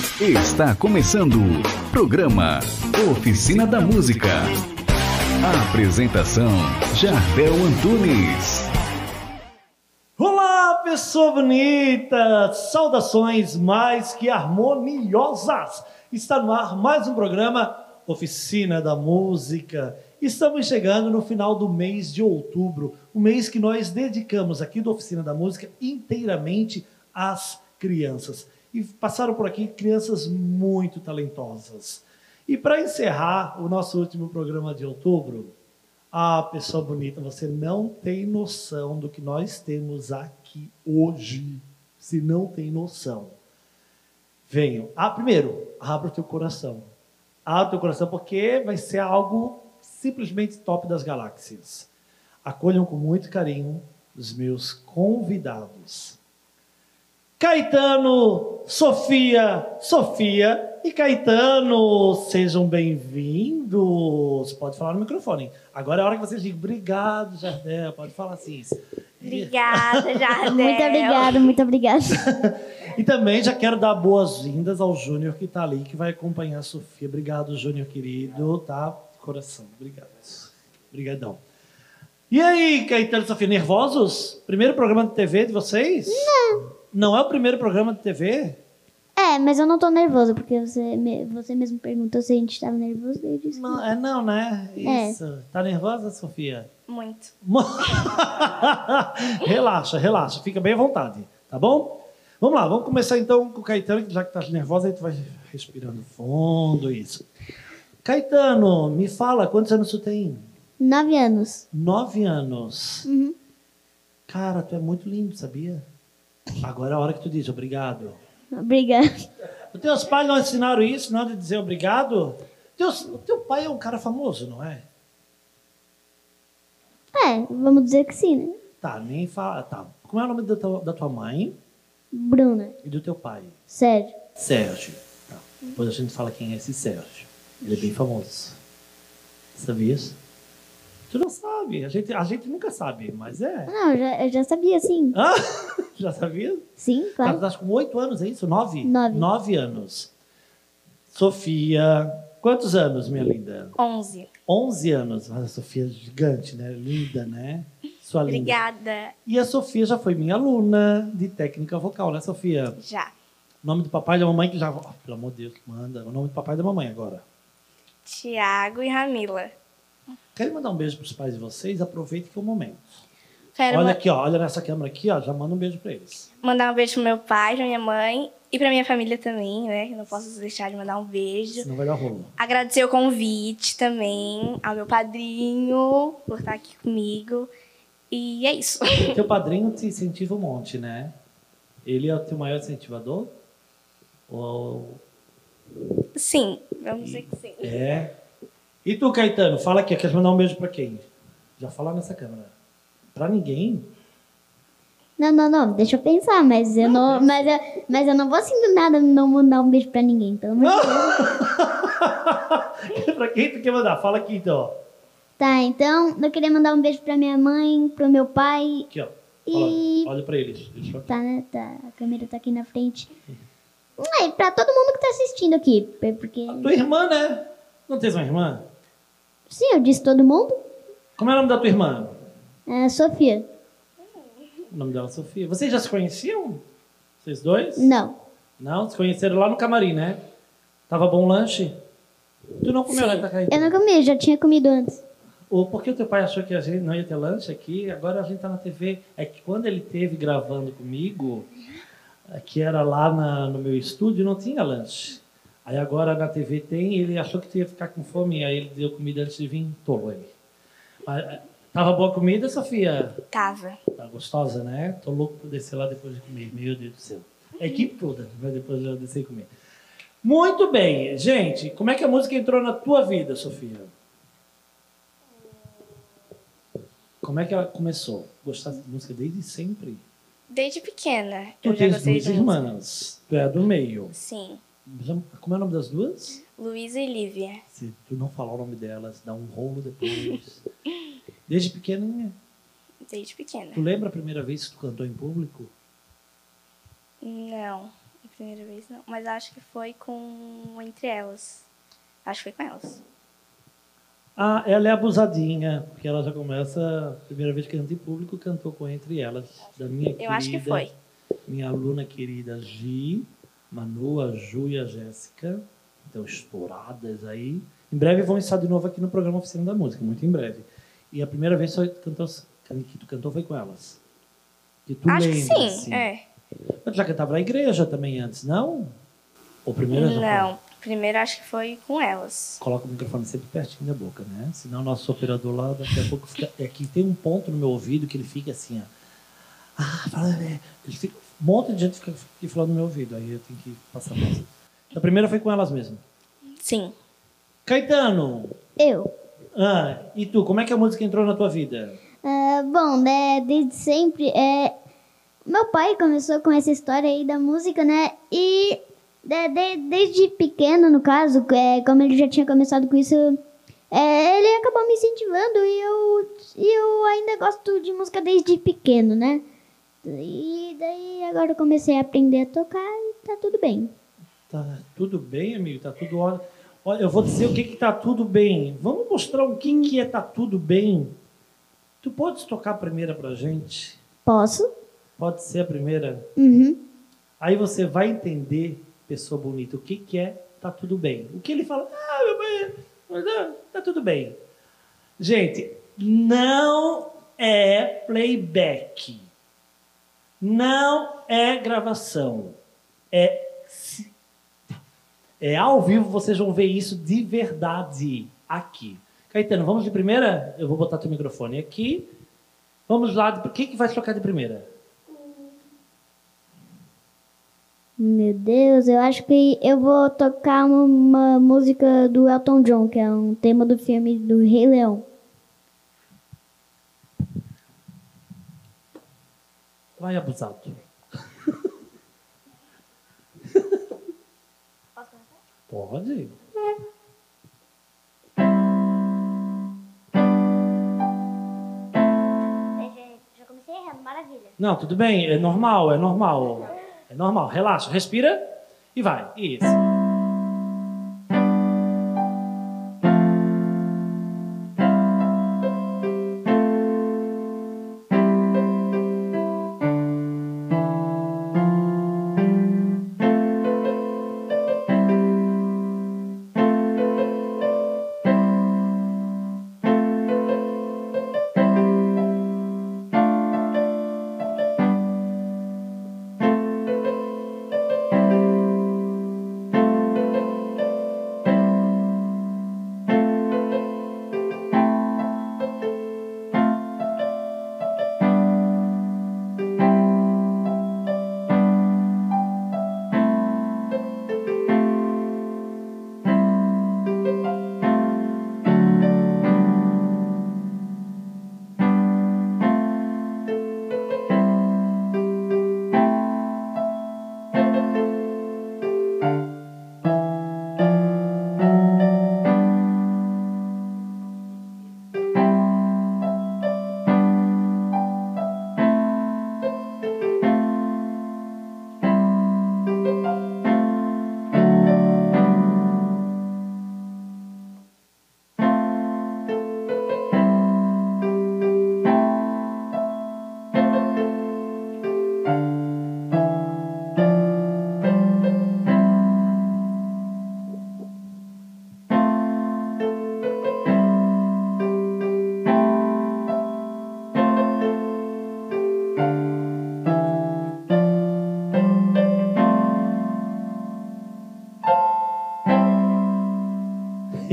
Está começando o programa Oficina da Música. A apresentação Jardel Antunes. Olá, pessoa bonita! Saudações mais que harmoniosas! Está no ar mais um programa Oficina da Música. Estamos chegando no final do mês de outubro, o mês que nós dedicamos aqui do Oficina da Música inteiramente às crianças. E passaram por aqui crianças muito talentosas. E para encerrar o nosso último programa de outubro, ah, pessoa bonita, você não tem noção do que nós temos aqui hoje. Se não tem noção. Venham. Ah, primeiro, abra o teu coração. Abra o teu coração, porque vai ser algo simplesmente top das galáxias. Acolham com muito carinho os meus convidados. Caetano, Sofia, Sofia e Caetano, sejam bem-vindos. Pode falar no microfone. Agora é a hora que vocês digam obrigado, Jardel. Pode falar assim. Obrigada, Jardel. Muito obrigada, muito obrigada. E também já quero dar boas-vindas ao Júnior que está ali, que vai acompanhar a Sofia. Obrigado, Júnior querido, tá? Coração, obrigado. Obrigadão. E aí, Caetano e Sofia, nervosos? Primeiro programa de TV de vocês? Não. Não é o primeiro programa de TV? É, mas eu não tô nervosa, porque você, me- você mesmo perguntou se a gente tava nervoso desde isso. Não, é não, né? É. Isso. Tá nervosa, Sofia? Muito. relaxa, relaxa, fica bem à vontade, tá bom? Vamos lá, vamos começar então com o Caetano, que já que tá nervosa, a gente vai respirando fundo, isso. Caetano, me fala, quantos anos tu tem? Nove anos. Nove anos. Uhum. Cara, tu é muito lindo, sabia? Agora é a hora que tu diz obrigado. Obrigada. Os teus pais não ensinaram isso, não de dizer obrigado? Teus, o teu pai é um cara famoso, não é? É, vamos dizer que sim, né? Tá, nem fala. Tá. Como é o nome da tua, da tua mãe Bruna. e do teu pai? Sério. Sérgio. Tá. Depois a gente fala quem é esse Sérgio. Ele é bem famoso. Sabias? Tu não sabe. A gente, a gente nunca sabe, mas é. Não, eu já, eu já sabia, sim. Ah, já sabia? Sim, claro. tá com oito anos, é isso? Nove? Nove. Nove anos. Sofia, quantos anos, minha linda? 11. 11 anos. Mas a Sofia é gigante, né? Linda, né? Sua linda. Obrigada. E a Sofia já foi minha aluna de técnica vocal, né, Sofia? Já. O nome do papai e da mamãe que já. Oh, pelo amor de Deus, manda. O nome do papai e da mamãe agora. Tiago e Ramila. Quero mandar um beijo para os pais de vocês. Aproveite que é o momento. Quero olha aqui, ó. Olha nessa câmera aqui, ó. Já manda um beijo para eles. mandar um beijo pro meu pai, pra minha mãe e pra minha família também, né? Não posso deixar de mandar um beijo. Senão vai dar rolo. Agradecer o convite também ao meu padrinho por estar aqui comigo. E é isso. O teu padrinho te incentiva um monte, né? Ele é o teu maior incentivador? Ou Sim, vamos dizer que sim. é? E tu, Caetano, fala aqui. Quer mandar um beijo para quem? Já fala nessa câmera. Para ninguém? Não, não, não, deixa eu pensar, mas eu não, mas eu, mas eu não vou assim do nada não mandar um beijo pra ninguém, pelo amor de Deus. para quem tu quer mandar? Fala aqui, então. Tá, então eu queria mandar um beijo pra minha mãe, pro meu pai. Aqui, ó. E- Olha, olha para eles. Deixa eu... Tá, né? Tá, a câmera tá aqui na frente. É, e pra todo mundo que tá assistindo aqui, porque... Tua irmã, né? Não tens uma irmã? Sim, eu disse todo mundo. Como é o nome da tua irmã? É, Sofia. O nome dela é Sofia. Vocês já se conheciam? Vocês dois? Não. Não? Se conheceram lá no camarim, né? Tava bom o lanche? Tu não comeu, né, Tacaíta? Eu não comi, já tinha comido antes. Ou porque o teu pai achou que a gente não ia ter lanche aqui, agora a gente tá na TV. É que quando ele teve gravando comigo, é, que era lá na- no meu estúdio, não tinha lanche. Aí agora na TV tem, ele achou que ia ficar com fome, aí ele deu comida antes de vir, tolo ele. Mas, é, tava boa a comida, Sofia? Tava. Tá gostosa, né? Tô louco por descer lá depois de comer. Meu Deus do céu. A equipe toda vai depois já descer e comer. Muito bem, gente. Como é que a música entrou na tua vida, Sofia? Como é que ela começou? Gostar de música desde sempre? Desde pequena. Tu eu tens duas irmãs. Tu é do meio. Sim. Como é o nome das duas? Luísa e Lívia. Se tu não falar o nome delas, dá um rolo depois. Desde pequenininha. Desde pequena. Tu lembra a primeira vez que tu cantou em público? Não. A primeira vez não, mas acho que foi com Entre Elas. Acho que foi com elas. Ah, ela é abusadinha, porque ela já começa, a primeira vez que canta em público, cantou com Entre Elas, da minha querida, Eu acho que foi. minha aluna querida Gi, Manu, a Ju e a Jéssica, estão estouradas aí. Em breve vão estar de novo aqui no programa Oficina da Música, muito em breve. E a primeira vez que cantou, que tu cantou foi com elas. Que tu acho que lembra, sim, assim. é. Mas tu já cantava na igreja também antes, não? Ou primeiro já? Não, primeiro acho que foi com elas. Coloca o microfone sempre pertinho da boca, né? Senão o nosso operador lá daqui a pouco fica. É que tem um ponto no meu ouvido que ele fica assim, ó. Ah, fala. Ele fica, um monte de gente fica, fica falando no meu ouvido. Aí eu tenho que passar mais. A primeira foi com elas mesmo. Sim. Caetano! Eu. Ah, e tu, como é que a música entrou na tua vida? Ah, bom, né, desde sempre, é, meu pai começou com essa história aí da música, né, e de- de- desde pequeno, no caso, é, como ele já tinha começado com isso, é, ele acabou me incentivando e eu, e eu ainda gosto de música desde pequeno, né, e daí agora eu comecei a aprender a tocar e tá tudo bem. Tá tudo bem, amigo? Tá tudo ótimo. Olha, eu vou dizer o que que tá tudo bem. Vamos mostrar o que que é tá tudo bem. Tu podes tocar a primeira pra gente? Posso? Pode ser a primeira? Uhum. Aí você vai entender, pessoa bonita, o que, que é tá tudo bem. O que ele fala, ah, meu pai, ah, tá tudo bem. Gente, não é playback. Não é gravação. É, é ao vivo, vocês vão ver isso de verdade aqui. Caetano, vamos de primeira? Eu vou botar teu microfone aqui. Vamos lá. de- Quem que vai tocar de primeira? Meu Deus, eu acho que eu vou tocar uma música do Elton John, que é um tema do filme do Rei Leão. Vai, abusado. Pode. Já comecei errando, maravilha. Não, tudo bem, é normal, é normal. É normal, relaxa, respira e vai. Isso.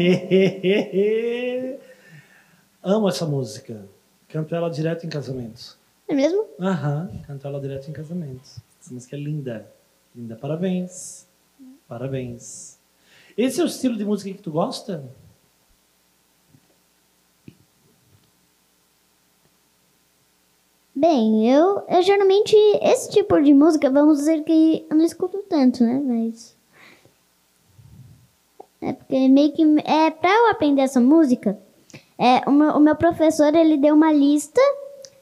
Amo essa música. Canto ela direto em casamentos. É mesmo? Aham, canto ela direto em casamentos. Essa música é linda. Linda, parabéns. Parabéns. Esse é o estilo de música que tu gosta? Bem, eu, eu geralmente, esse tipo de música, vamos dizer que eu não escuto tanto, né? Mas. É porque meio que. É, pra eu aprender essa música, é, o, meu, o meu professor ele deu uma lista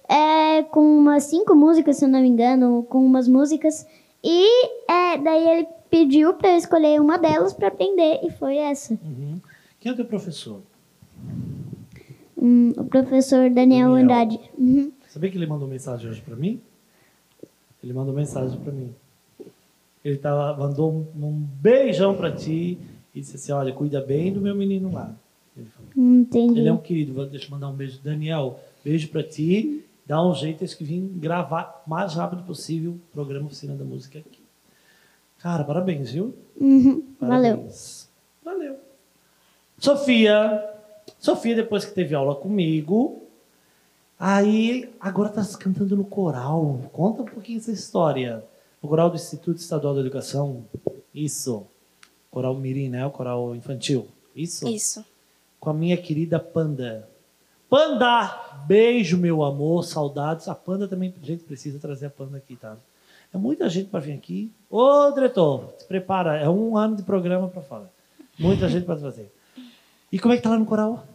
é, com umas cinco músicas, se eu não me engano, com umas músicas. E é, daí ele pediu para eu escolher uma delas para aprender e foi essa. Uhum. Quem é o teu professor? Hum, o professor Daniel, Daniel. Andrade. Uhum. Sabia que ele mandou mensagem hoje para mim? Ele mandou mensagem para mim. Ele tava, mandou um beijão para ti e disse assim: Olha, cuida bem do meu menino lá. Ele, falou. Entendi. ele é um querido, deixa eu mandar um beijo. Daniel, beijo para ti. Dá um jeito, tens que vir gravar o mais rápido possível o programa Oficina da Música aqui. Cara, parabéns, viu? Uhum, Valeu. Parabéns. Valeu. Sofia. Sofia, depois que teve aula comigo, aí agora está cantando no coral. Conta um pouquinho essa história. O coral do Instituto Estadual da Educação. Isso. Coral Mirim, né? O coral infantil. Isso. Isso. Com a minha querida Panda. Panda! Beijo, meu amor. Saudades. A Panda também, gente, precisa trazer a Panda aqui, tá? É muita gente para vir aqui. Ô, diretor, se prepara. É um ano de programa para fora. Muita gente para trazer. E como é que tá lá no coral?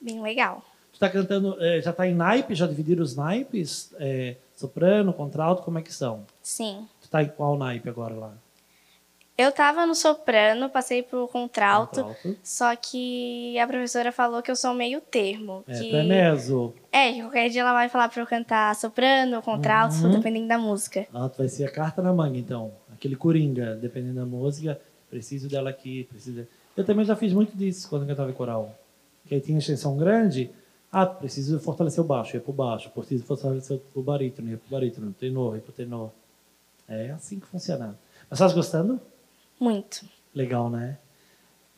Bem legal. Tu tá cantando, eh, já tá em naipe? Já dividiram os naipes? Eh, soprano, contralto, como é que são? Sim. Tu tá em qual naipe agora lá? Eu tava no soprano, passei pro contralto, Contralto. só que a professora falou que eu sou meio termo. É, que... é meso. É, que qualquer dia ela vai falar pra eu cantar soprano, contralto, Uhum. dependendo da música. Ah, tu vai ser a carta na manga, então. Aquele coringa, dependendo da música. Preciso dela aqui, preciso... Eu também já fiz muito disso quando eu cantava em coral. Que aí tinha extensão grande. Ah, preciso fortalecer o baixo, ia pro baixo. Preciso fortalecer o barítono, ia pro barítono. Tenor, ia pro tenor. É assim que funciona. Mas estás gostando? Muito. Legal, né?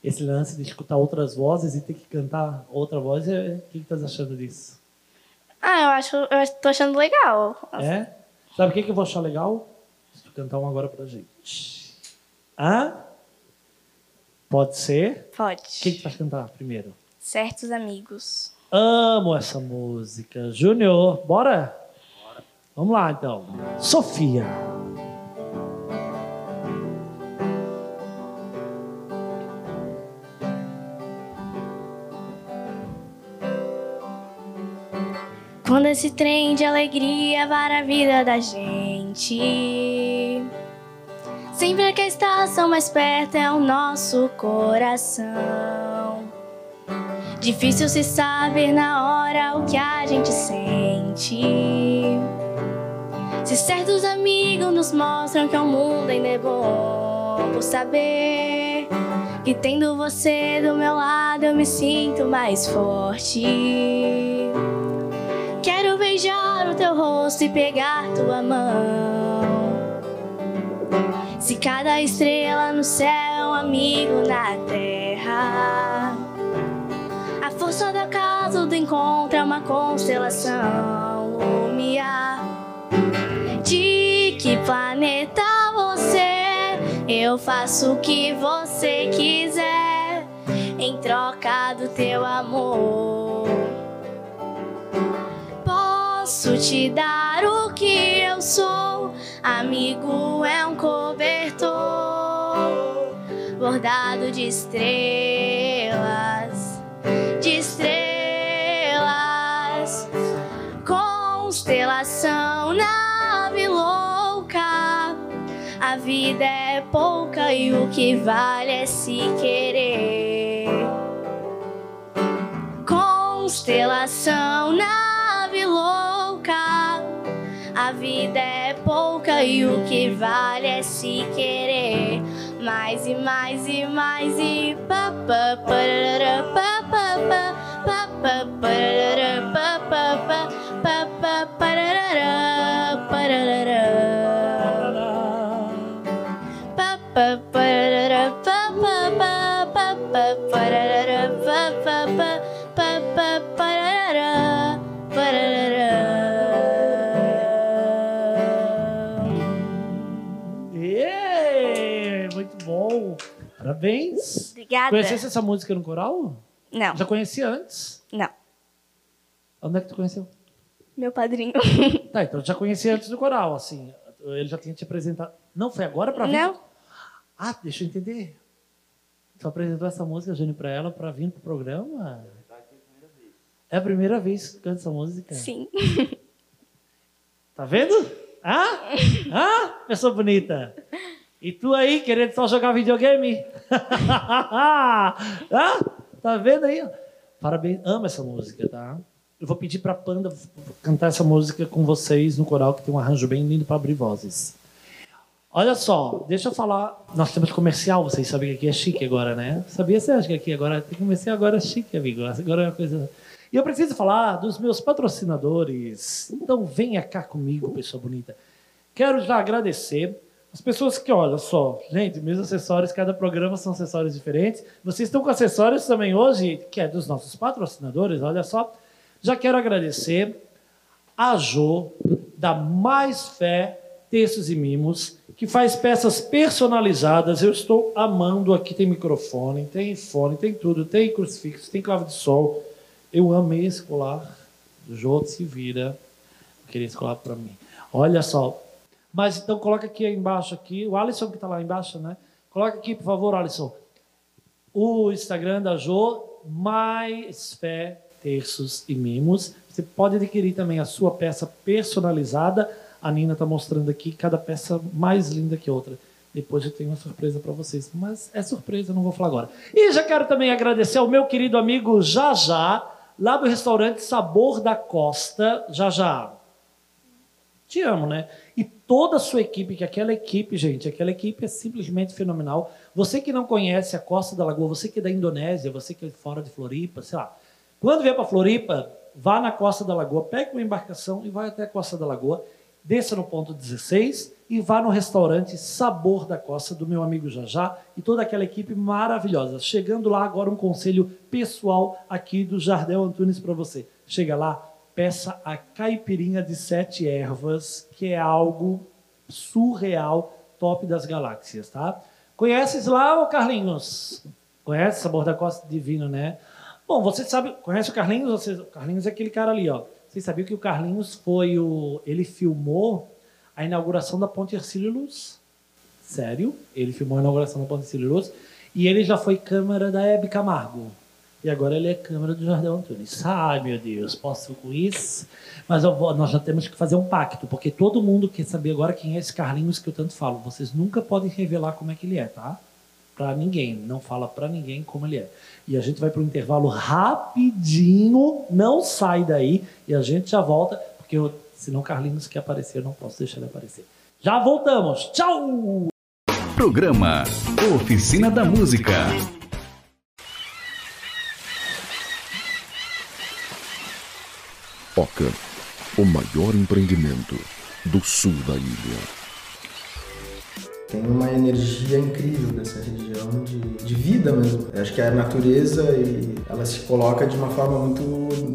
Esse lance de escutar outras vozes e ter que cantar outra voz, é... o que que estás achando disso? Ah, eu acho, eu tô achando legal. É? Sabe o que, que eu vou achar legal? Se tu cantar um agora pra gente. Hã? Pode ser? Pode. O que, que tu vai cantar primeiro? Certos amigos. Amo essa música. Júnior, bora? Vamos lá, então. Sofia. Quando esse trem de alegria para a vida da gente. Sempre que a estação mais perto é o nosso coração. Difícil se saber na hora o que a gente sente. Se certos amigos nos mostram que o mundo ainda é bom por saber que tendo você do meu lado eu me sinto mais forte. Beijar o teu rosto e pegar tua mão. Se cada estrela no céu é um amigo na terra, a força da casa do encontro é uma constelação lumiar. De que planeta você? é? Eu faço o que você quiser em troca do teu amor. Posso te dar o que eu sou. Amigo é um cobertor bordado de estrelas, de estrelas, constelação, nave louca. A vida é pouca e o que vale é se querer. Constelação, nave louca. A vida é pouca e o que vale é se querer. Mais e mais e mais e pa pa parará, pa pa pa pa pa parará, pa pa pa pa pa parará, parará. Pa pa parará, pa pa pa pa pa parará, pa pa pa pa pa parará, Parabéns. Obrigada. Conhecesse essa música no coral? Não, Já conhecia antes? não. Onde é que tu conheceu? Meu padrinho. Tá, então já conhecia antes do coral, assim. Ele já tinha te apresentado. Não, foi agora pra vir? Não, Ah, deixa eu entender. Tu apresentou essa música, Júnior, pra ela, pra vir pro programa? É a primeira vez que tu canta essa música? sim. Tá vendo? Hã? Hã? Pessoa bonita. E tu aí, querendo só jogar videogame? Hã? Tá vendo aí? Parabéns. Amo essa música, tá? Eu vou pedir pra Panda cantar essa música com vocês no coral, que tem um arranjo bem lindo para abrir vozes. Olha só, deixa eu falar. Nós temos comercial, vocês sabem que aqui é chique agora, né? Sabia? Você acha que aqui agora tem comercial? Agora é chique, amigo. Agora é uma coisa. E eu preciso falar dos meus patrocinadores. Então venha cá comigo, pessoa bonita. Quero já agradecer as pessoas que, olha só, gente, meus acessórios, cada programa são acessórios diferentes. Vocês estão com acessórios também hoje, que é dos nossos patrocinadores, olha só. Já quero agradecer a Jo, da Mais Fé Textos e Mimos, que faz peças personalizadas. Eu estou amando. Aqui tem microfone, tem fone, tem tudo, tem crucifixo, tem clave de sol. Eu amei esse colar. Jô se vira. Eu queria esse colar para mim. Olha só. Mas então coloca aqui embaixo aqui. O Alisson que está lá embaixo, né? Coloca aqui, por favor, Alisson. O Instagram da Jô, mais fé, terços e mimos. Você pode adquirir também a sua peça personalizada. A Nina está mostrando aqui cada peça mais linda que outra. Depois eu tenho uma surpresa para vocês, mas é surpresa, não vou falar agora. E já quero também agradecer ao meu querido amigo Jajá, lá do restaurante Sabor da Costa. Jajá, te amo, né? Toda a sua equipe, que aquela equipe, gente, aquela equipe é simplesmente fenomenal. Você que não conhece a Costa da Lagoa, você que é da Indonésia, você que é fora de Floripa, sei lá. Quando vier para Floripa, vá na Costa da Lagoa, pegue uma embarcação e vai até a Costa da Lagoa, desça no ponto 16 e vá no restaurante Sabor da Costa do meu amigo Jajá e toda aquela equipe maravilhosa. Chegando lá agora um conselho pessoal aqui do Jardel Antunes para você. Chega lá, peça a caipirinha de sete ervas, que é algo surreal, top das galáxias, tá? Conheces lá, ô Carlinhos? Conhece Sabor da Costa Divino, né? Bom, você sabe, conhece o Carlinhos? Você, o Carlinhos é aquele cara ali, ó. Vocês sabiam que o Carlinhos foi o. Ele filmou a inauguração da Ponte Ercílio Luz? Sério? Ele filmou a inauguração da Ponte Ercílio Luz. E ele já foi câmera da Hebe Camargo. E agora ele é câmera do Jardel Antunes. Ai, meu Deus, posso com isso? Mas vou, nós já temos que fazer um pacto, porque todo mundo quer saber agora quem é esse Carlinhos que eu tanto falo. Vocês nunca podem revelar como é que ele é, tá? Para ninguém. Não fala para ninguém como ele é. E a gente vai para o intervalo rapidinho, não sai daí, e a gente já volta, porque eu, senão Carlinhos quer aparecer, eu não posso deixar ele aparecer. Já voltamos. Tchau! Programa Oficina da Música. Oca, o maior empreendimento do sul da ilha. Tem uma energia incrível dessa região de, de vida mesmo. Eu acho que a natureza e ela se coloca de uma forma muito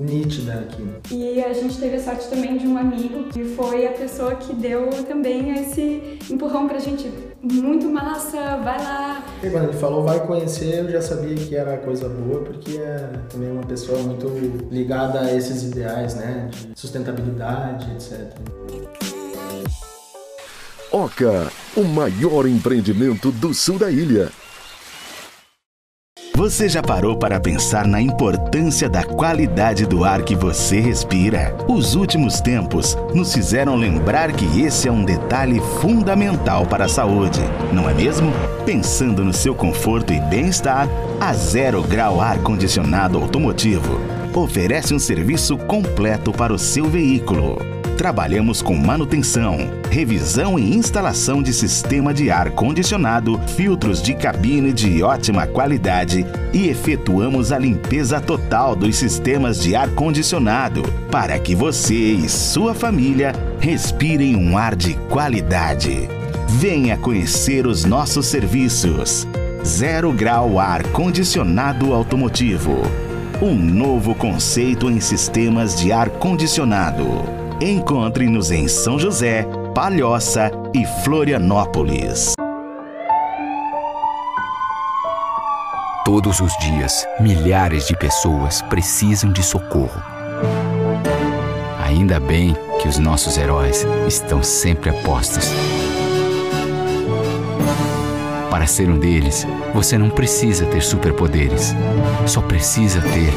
nítida aqui. E a gente teve a sorte também de um amigo que foi a pessoa que deu também esse empurrão pra gente. Muito massa, vai lá. E quando ele falou vai conhecer, eu já sabia que era coisa boa, porque é também uma pessoa muito ligada a esses ideais, né? De sustentabilidade, etc. Oca, o maior empreendimento do sul da ilha. Você já parou para pensar na importância da qualidade do ar que você respira? Os últimos tempos nos fizeram lembrar que esse é um detalhe fundamental para a saúde, não é mesmo? Pensando no seu conforto e bem-estar, a Zero Grau Ar Condicionado Automotivo oferece um serviço completo para o seu veículo. Trabalhamos com manutenção, revisão e instalação de sistema de ar condicionado, filtros de cabine de ótima qualidade e efetuamos a limpeza total dos sistemas de ar condicionado para que você e sua família respirem um ar de qualidade. Venha conhecer os nossos serviços. Zero Grau Ar Condicionado Automotivo. Um novo conceito em sistemas de ar condicionado. Encontre-nos em São José, Palhoça e Florianópolis. Todos os dias, milhares de pessoas precisam de socorro. Ainda bem que os nossos heróis estão sempre a postos. Para ser um deles, você não precisa ter superpoderes, só precisa ter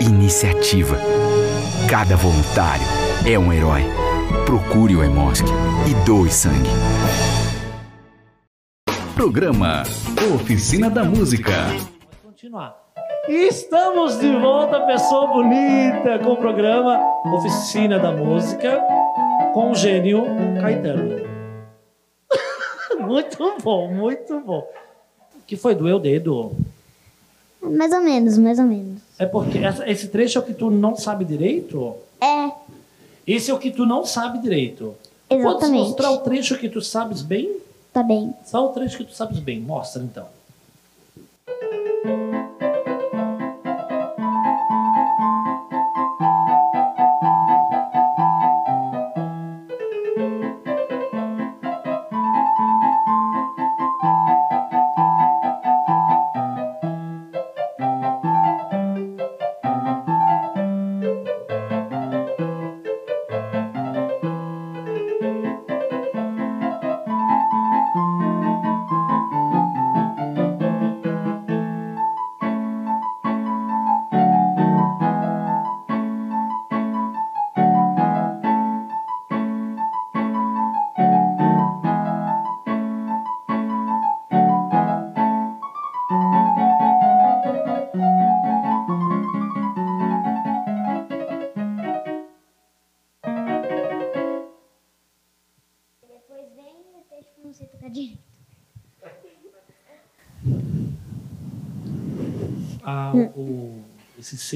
iniciativa. Cada voluntário é um herói. Procure o Hemosk e doe sangue. Programa Oficina da Música. Vamos continuar. E estamos de volta, pessoa bonita, com o programa Oficina da Música com o gênio Caetano. muito bom, muito bom. Que foi doeu o dedo? Mais ou menos, mais ou menos. É porque essa- esse trecho é o que tu não sabe direito? É, Esse é o que tu não sabe direito. Exatamente. mostrar o trecho que tu sabes bem? Tá bem. Só o trecho que tu sabes bem. Mostra então.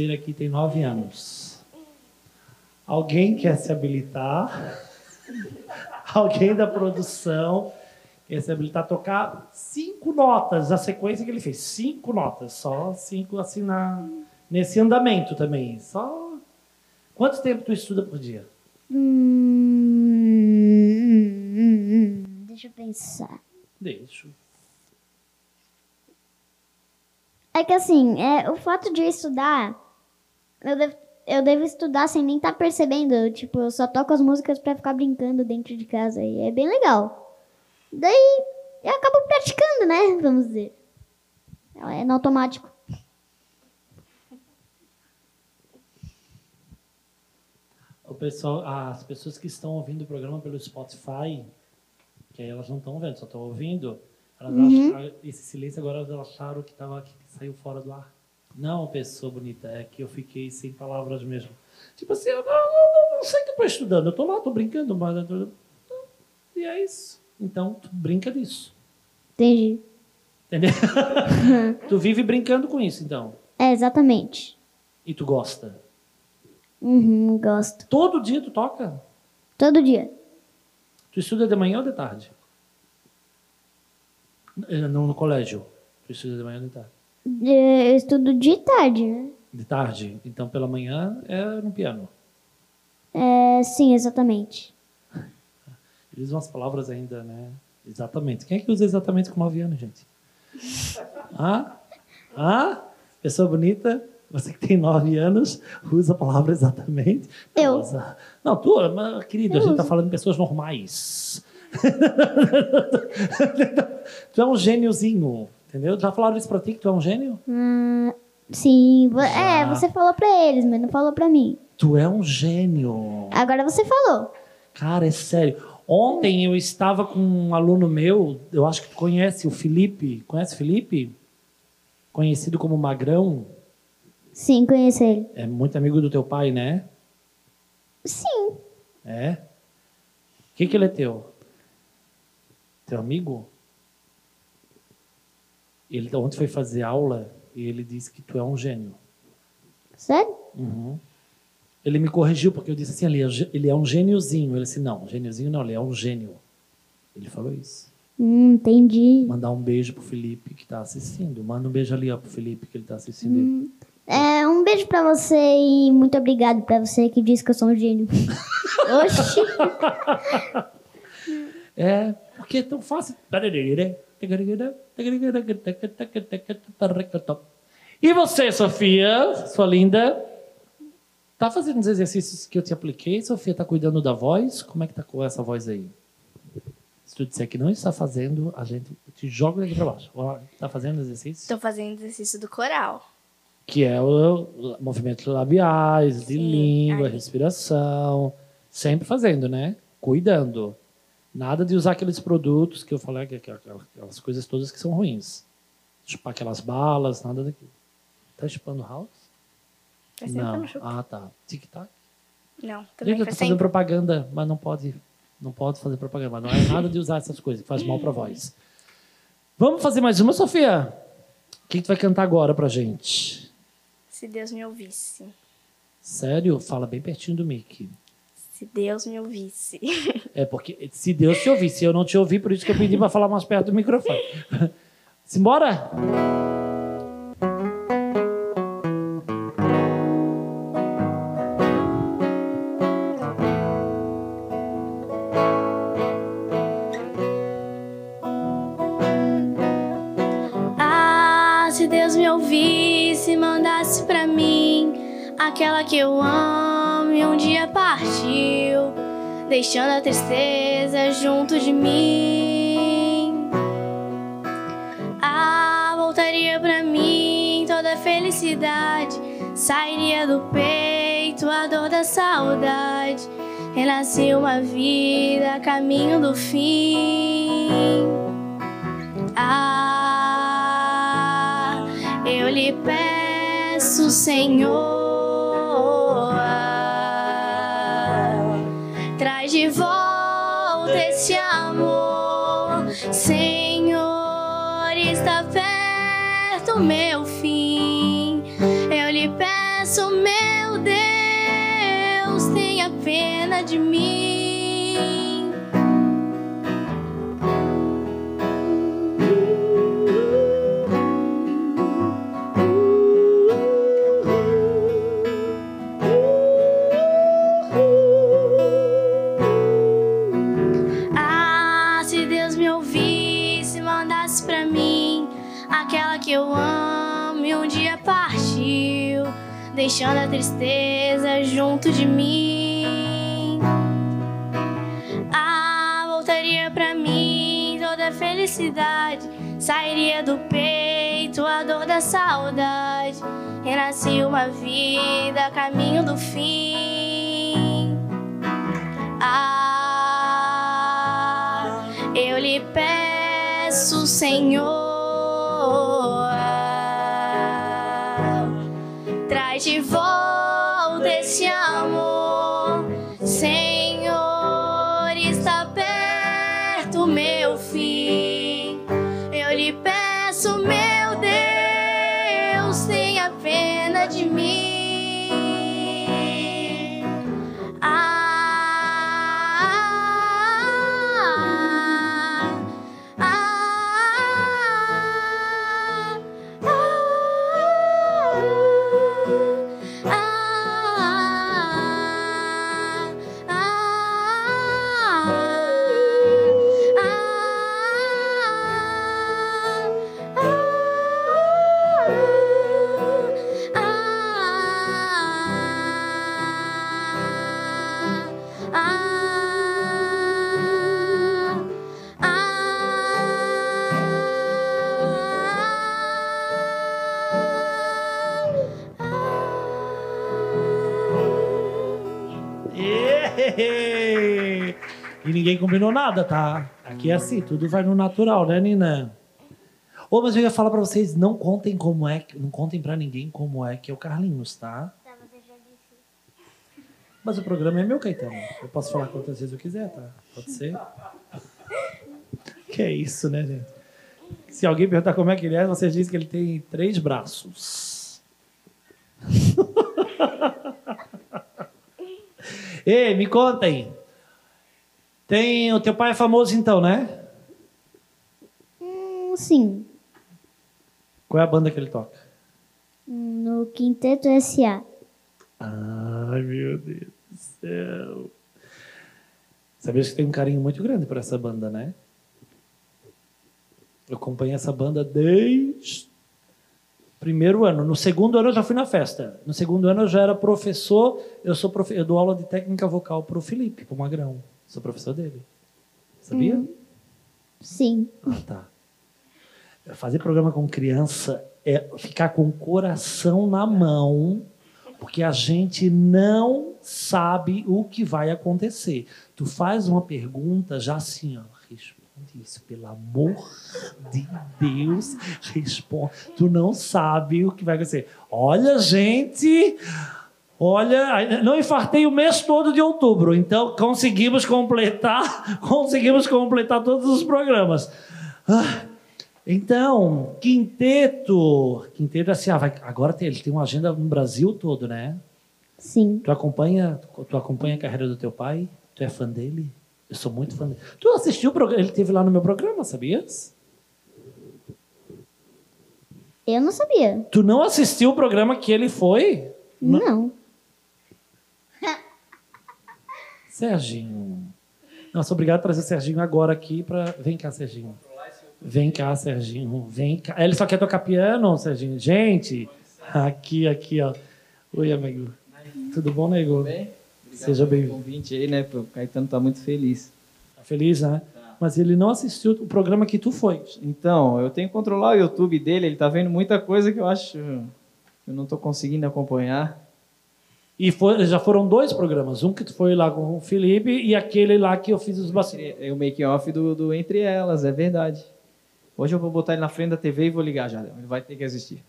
Aqui tem nove anos. Alguém quer se habilitar? Alguém da produção quer se habilitar a tocar cinco notas, a sequência que ele fez. Cinco notas, só cinco assim na, nesse andamento também. Só. Quanto tempo tu estuda por dia? Hum. Deixa eu pensar. Deixo. É que assim, é, o fato de eu estudar, eu devo, eu devo estudar sem nem estar percebendo. Tipo, eu só toco as músicas pra ficar brincando dentro de casa. E é bem legal. Daí eu acabo praticando, né? Vamos dizer. É no automático. O pessoal, as pessoas que estão ouvindo o programa pelo Spotify, que aí elas não estão vendo, só estão ouvindo, elas acharam, esse silêncio agora elas acharam que, tava, que saiu fora do ar. Não, pessoa bonita, é que eu fiquei sem palavras mesmo. Tipo assim, eu não, não, não, não sei que eu estou estudando, eu estou lá, estou brincando, mas. E é isso. Então, tu brinca disso. Entendi. Entendeu? tu vive brincando com isso, então. É, exatamente. E tu gosta. Uhum, gosto. Todo dia tu toca? Todo dia. Tu estuda de manhã ou de tarde? Eh, No, no colégio. Tu estuda de manhã ou de tarde? Eu estudo de tarde, né? De tarde. Então, pela manhã é no piano. É, sim, exatamente. Eles usam as palavras ainda, né? Exatamente. Quem é que usa exatamente com 9 anos, gente? Ah? Ah? Pessoa bonita, você que tem 9 anos, usa a palavra exatamente. Eu. usa. Não, tu, mas, querida, a Eu gente tá uso. falando de pessoas normais. tu é um gêniozinho, entendeu? Já falaram isso pra ti que tu é um gênio? Hum, sim, Já. é, você falou pra eles, mas não falou pra mim. Tu é um gênio. Agora você falou. Cara, é sério. Ontem eu estava com um aluno meu, eu acho que tu conhece o Felipe. Conhece o Felipe? Conhecido como Magrão. Sim, conheço ele. É muito amigo do teu pai, né? Sim. É? O que, que ele é teu? Teu amigo? Ele ontem foi fazer aula e ele disse que tu é um gênio. Sério? Uhum. Ele me corrigiu porque eu disse assim, ele é, ele é um gêniozinho. Ele disse, não, gêniozinho não, ele é um gênio. Ele falou isso. Hum, entendi. Mandar um beijo pro Felipe que tá assistindo. Manda um beijo ali, ó, pro Felipe que ele tá assistindo. É, um beijo pra você e muito obrigado pra você que disse que eu sou um gênio. Oxi. É, porque é tão fácil. E você, Sofia, sua linda? Tá fazendo os exercícios que eu te apliquei? Sofia, tá cuidando da voz? Como é que tá com essa voz aí? Se tu disser que não está fazendo, a gente te joga daqui pra baixo. Tá fazendo exercício? Estou fazendo exercício do coral. Que é o movimentos labiais, de Sim, língua, aí. respiração. Sempre fazendo, né? Cuidando. Nada de usar aqueles produtos que eu falei, que- que- aquelas coisas todas que são ruins. Chupar aquelas balas, nada daquilo. Tá chupando house? Que eu Não. Ah, tá. Tic-tac. Não, também Gente, eu tô faz fazendo tempo. propaganda, mas não pode, não pode fazer propaganda. Mas não é nada de usar essas coisas, que faz mal pra voz. Vamos fazer mais uma, Sofia? O que, que tu vai cantar agora pra gente? Se Deus me ouvisse. Sério? Fala bem pertinho do mic. Se Deus me ouvisse. É porque se Deus te ouvir, se eu não te ouvir, por isso que eu pedi pra falar mais perto do microfone. Simbora? Ah, se Deus me ouvisse, mandasse pra mim aquela que eu amo e um dia partiu, deixando a tristeza junto de mim. Ah, voltaria pra mim toda a felicidade, sairia do peito a dor da saudade, renascia uma vida caminho do fim. Ah, eu lhe peço, Senhor, meu fim. Eu lhe peço, meu Deus, tenha pena de mim. Deixando a tristeza junto de mim. Ah, voltaria pra mim toda a felicidade, sairia do peito a dor da saudade, renascia uma vida caminho do fim. Ah, eu lhe peço, Senhor, ninguém combinou nada, tá? Aqui é assim, tudo vai no natural, né, Nina? Ô, mas eu ia falar pra vocês, não contem como é, que- não contem pra ninguém como é que é o Carlinhos, tá? Mas o programa é meu, Caetano. Eu posso falar quantas vezes eu quiser, tá? Pode ser? Que é isso, né, gente? Se alguém perguntar como é que ele é, vocês dizem que ele tem três braços. Ei, me contem. Tem, o teu pai é famoso então, né? Hum, sim. Qual é a banda que ele toca? No Quinteto S.A. Ai, meu Deus do céu. Sabia que tem um carinho muito grande por essa banda, né? Eu acompanhei essa banda desde o primeiro ano. No segundo ano eu já fui na festa. No segundo ano eu já era professor. Eu sou profe... eu dou aula de técnica vocal pro Felipe, pro Magrão. Sou professor dele. Sabia? Hum. Sim. Ah, tá. Fazer programa com criança é ficar com o coração na mão, porque a gente não sabe o que vai acontecer. Tu faz uma pergunta já assim, ó, responde isso, pelo amor de Deus, responde. Tu não sabe o que vai acontecer. Olha, gente, olha, não infartei o mês todo de outubro, então conseguimos completar, conseguimos completar todos os programas. Ah, então, quinteto, quinteto assim, ah, vai, agora tem, ele tem uma agenda no Brasil todo, né? Sim. Tu acompanha, tu acompanha a carreira do teu pai? Tu é fã dele? Eu sou muito fã dele. Tu assistiu o programa? Ele teve lá no meu programa, sabias? Eu não sabia. Tu não assistiu o programa que ele foi? Não. Serginho. Nossa, obrigado por trazer o Serginho agora aqui para. Vem cá, Serginho. Vem cá, Serginho. Vem cá. Ele só quer tocar piano, Serginho. Gente, aqui, aqui, ó. Oi, amigo. Tudo bom, nego? Tudo bem? Obrigado Seja bem-vindo. convite aí, né? O Caetano tá muito feliz. Tá feliz, né? Mas ele não assistiu o programa que tu foi. Então, eu tenho que controlar o YouTube dele, ele tá vendo muita coisa que eu acho que eu não tô conseguindo acompanhar. E foi- já foram dois programas. Um que tu foi lá com o Felipe e aquele lá que eu fiz os bastidores. É o making off do, do Entre Elas, é verdade. Hoje eu vou botar ele na frente da TV e vou ligar já. Ele vai ter que assistir.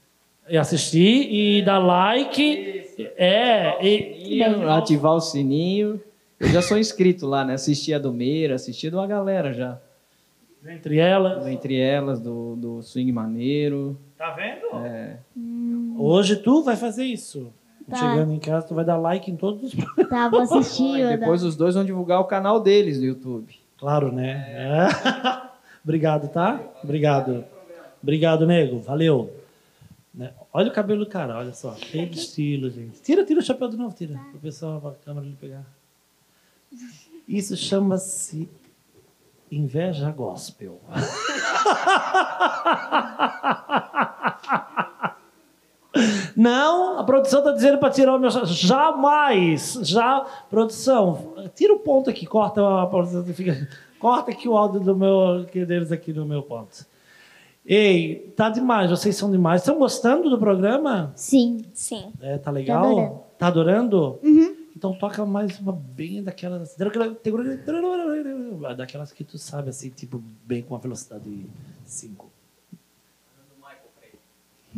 E assistir e dar like. É, e, Sininho, ativar o sininho. Eu já sou inscrito lá, né? Assisti a do Meira, assisti a de uma galera já. entre elas. Do Entre Elas, do, do Swing Maneiro. Tá vendo? É. Hoje tu vai fazer isso. Tá. Chegando em casa, tu vai dar like em todos os programas. Tá, vou assistir. E depois os dois vão divulgar o canal deles no YouTube. Claro, né? É. Obrigado, tá? Obrigado. Obrigado, nego. Valeu. Né? Olha o cabelo do cara, olha só. Cheio de estilo, gente. Tira, tira o chapéu de novo, tira. Para o pessoal, para a câmera ele pegar. Isso chama-se inveja gospel. Não, a produção está dizendo para tirar o meu. Jamais! Já, produção, tira o ponto aqui, corta a produção, fica- corta aqui o áudio do meu, que deles aqui no meu ponto. Ei, tá demais, vocês são demais. Estão gostando do programa? Sim. Sim. É, tá legal? adorando. Tá adorando? Uhum. Então toca mais uma bem daquelas. Daquelas que tu sabe, assim, tipo, bem com a velocidade 5.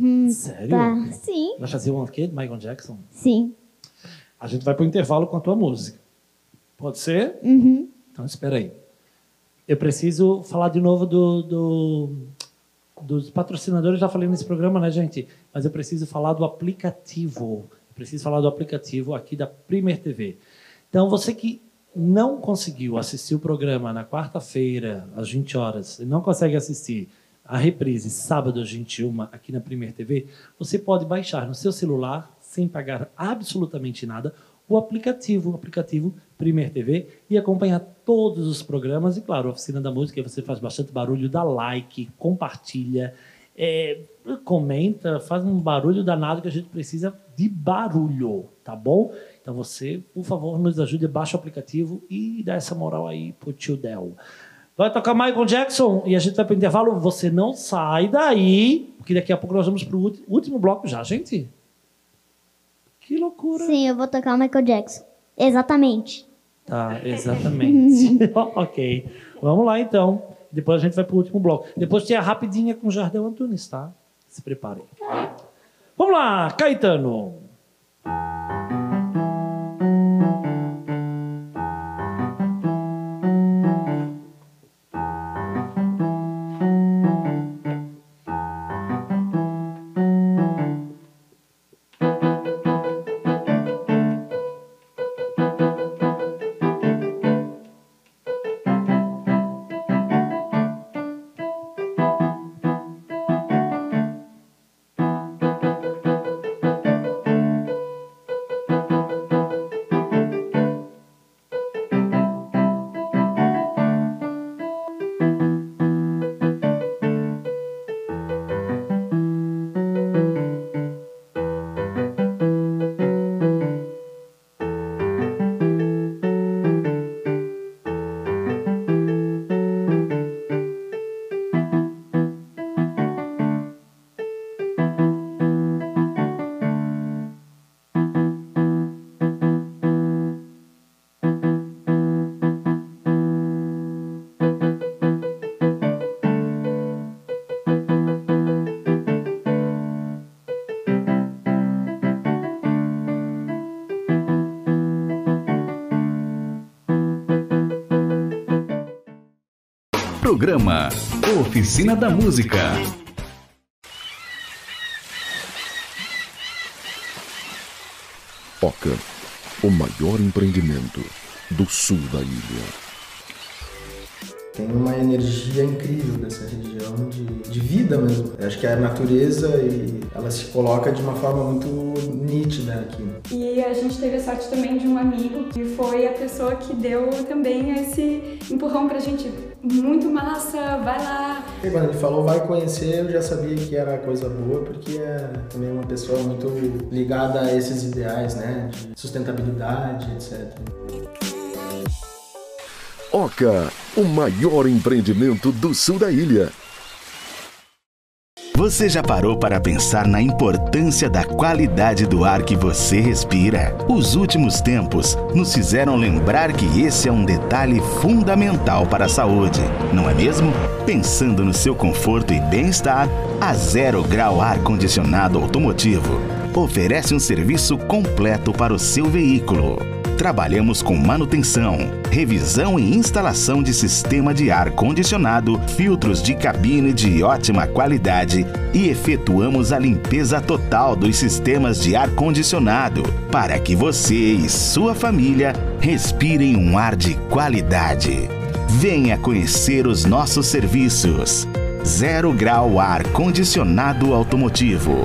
Hum, Sério? Tá. Sim. Vai fazer um quê? Michael Jackson? Sim. A gente vai pro intervalo com a tua música. Pode ser? Uhum. Então espera aí. Eu preciso falar de novo do, do- dos patrocinadores. Já falei nesse programa, né, gente? Mas eu preciso falar do aplicativo. Eu preciso falar do aplicativo aqui da Primer TV. Então, você que não conseguiu assistir o programa na quarta-feira, às 20 horas, e não consegue assistir a reprise sábado às 21 aqui na Primer TV, você pode baixar no seu celular, sem pagar absolutamente nada, o aplicativo, o aplicativo Primer TV e acompanhar todos os programas. E claro, a Oficina da Música, você faz bastante barulho, dá like, compartilha, é, comenta, faz um barulho danado que a gente precisa de barulho, tá bom? Então você, por favor, nos ajude, baixa o aplicativo e dá essa moral aí pro tio Del. Vai tocar Michael Jackson e a gente vai pro intervalo. Você não sai daí, porque daqui a pouco nós vamos pro ulti- último bloco já, gente. Que loucura. Sim, eu vou tocar o Michael Jackson. Exatamente. Tá, exatamente. ok. Vamos lá então. Depois a gente vai pro último bloco. Depois tem a rapidinha com o Jardel Antunes, tá? Se preparem. Vamos lá, Caetano. Programa Oficina da Música. Oca, o maior empreendimento do sul da ilha. Tem uma energia incrível dessa região de, de vida mesmo. Eu acho que a natureza e ela se coloca de uma forma muito nítida aqui. E a gente teve a sorte também de um amigo que foi a pessoa que deu também esse empurrão pra gente. Muito massa, vai lá. E quando ele falou vai conhecer, eu já sabia que era coisa boa, porque é também uma pessoa muito ligada a esses ideais, né? De sustentabilidade, etc. Oca, o maior empreendimento do sul da ilha. Você já parou para pensar na importância da qualidade do ar que você respira? Os últimos tempos nos fizeram lembrar que esse é um detalhe fundamental para a saúde, não é mesmo? Pensando no seu conforto e bem-estar, a Zero Grau Ar Condicionado Automotivo oferece um serviço completo para o seu veículo. Trabalhamos com manutenção, revisão e instalação de sistema de ar condicionado, filtros de cabine de ótima qualidade e efetuamos a limpeza total dos sistemas de ar condicionado para que você e sua família respirem um ar de qualidade. Venha conhecer os nossos serviços. Zero Grau Ar Condicionado Automotivo.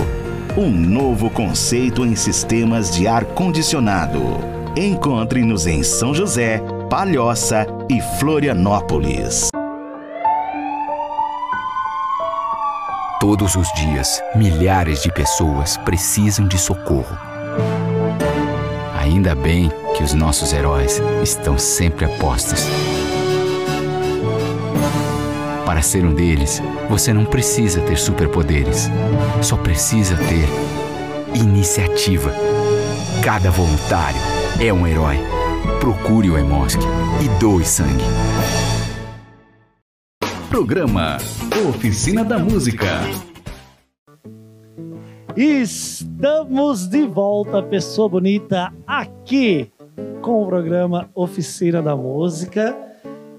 Um novo conceito em sistemas de ar condicionado. Encontre-nos em São José, Palhoça e Florianópolis. Todos os dias, milhares de pessoas precisam de socorro. Ainda bem que os nossos heróis estão sempre a postos. Para ser um deles, você não precisa ter superpoderes, só precisa ter iniciativa. Cada voluntário é um herói. Procure o Emosk e doe sangue. Programa Oficina da Música. Estamos de volta, pessoa bonita, aqui com o programa Oficina da Música.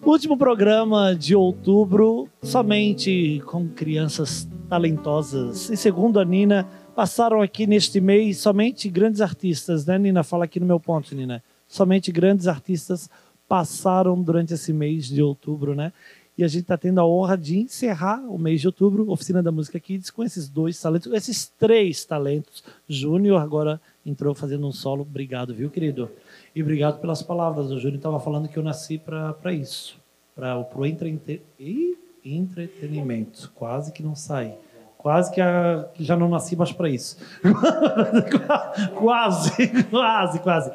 Último programa de outubro, somente com crianças talentosas. E segundo a Nina, passaram aqui neste mês somente grandes artistas, né, Nina? Fala aqui no meu ponto, Nina. Somente grandes artistas passaram durante esse mês de outubro, né? E a gente está tendo a honra de encerrar o mês de outubro, Oficina da Música Kids, com esses dois talentos, esses três talentos. Júnior agora entrou fazendo um solo. Obrigado, viu, querido? E obrigado pelas palavras. O Júnior estava falando que eu nasci para isso, para o entrete... entretenimento. Quase que não sai. Quase que, a, já não nasci mais para isso. quase, quase, quase.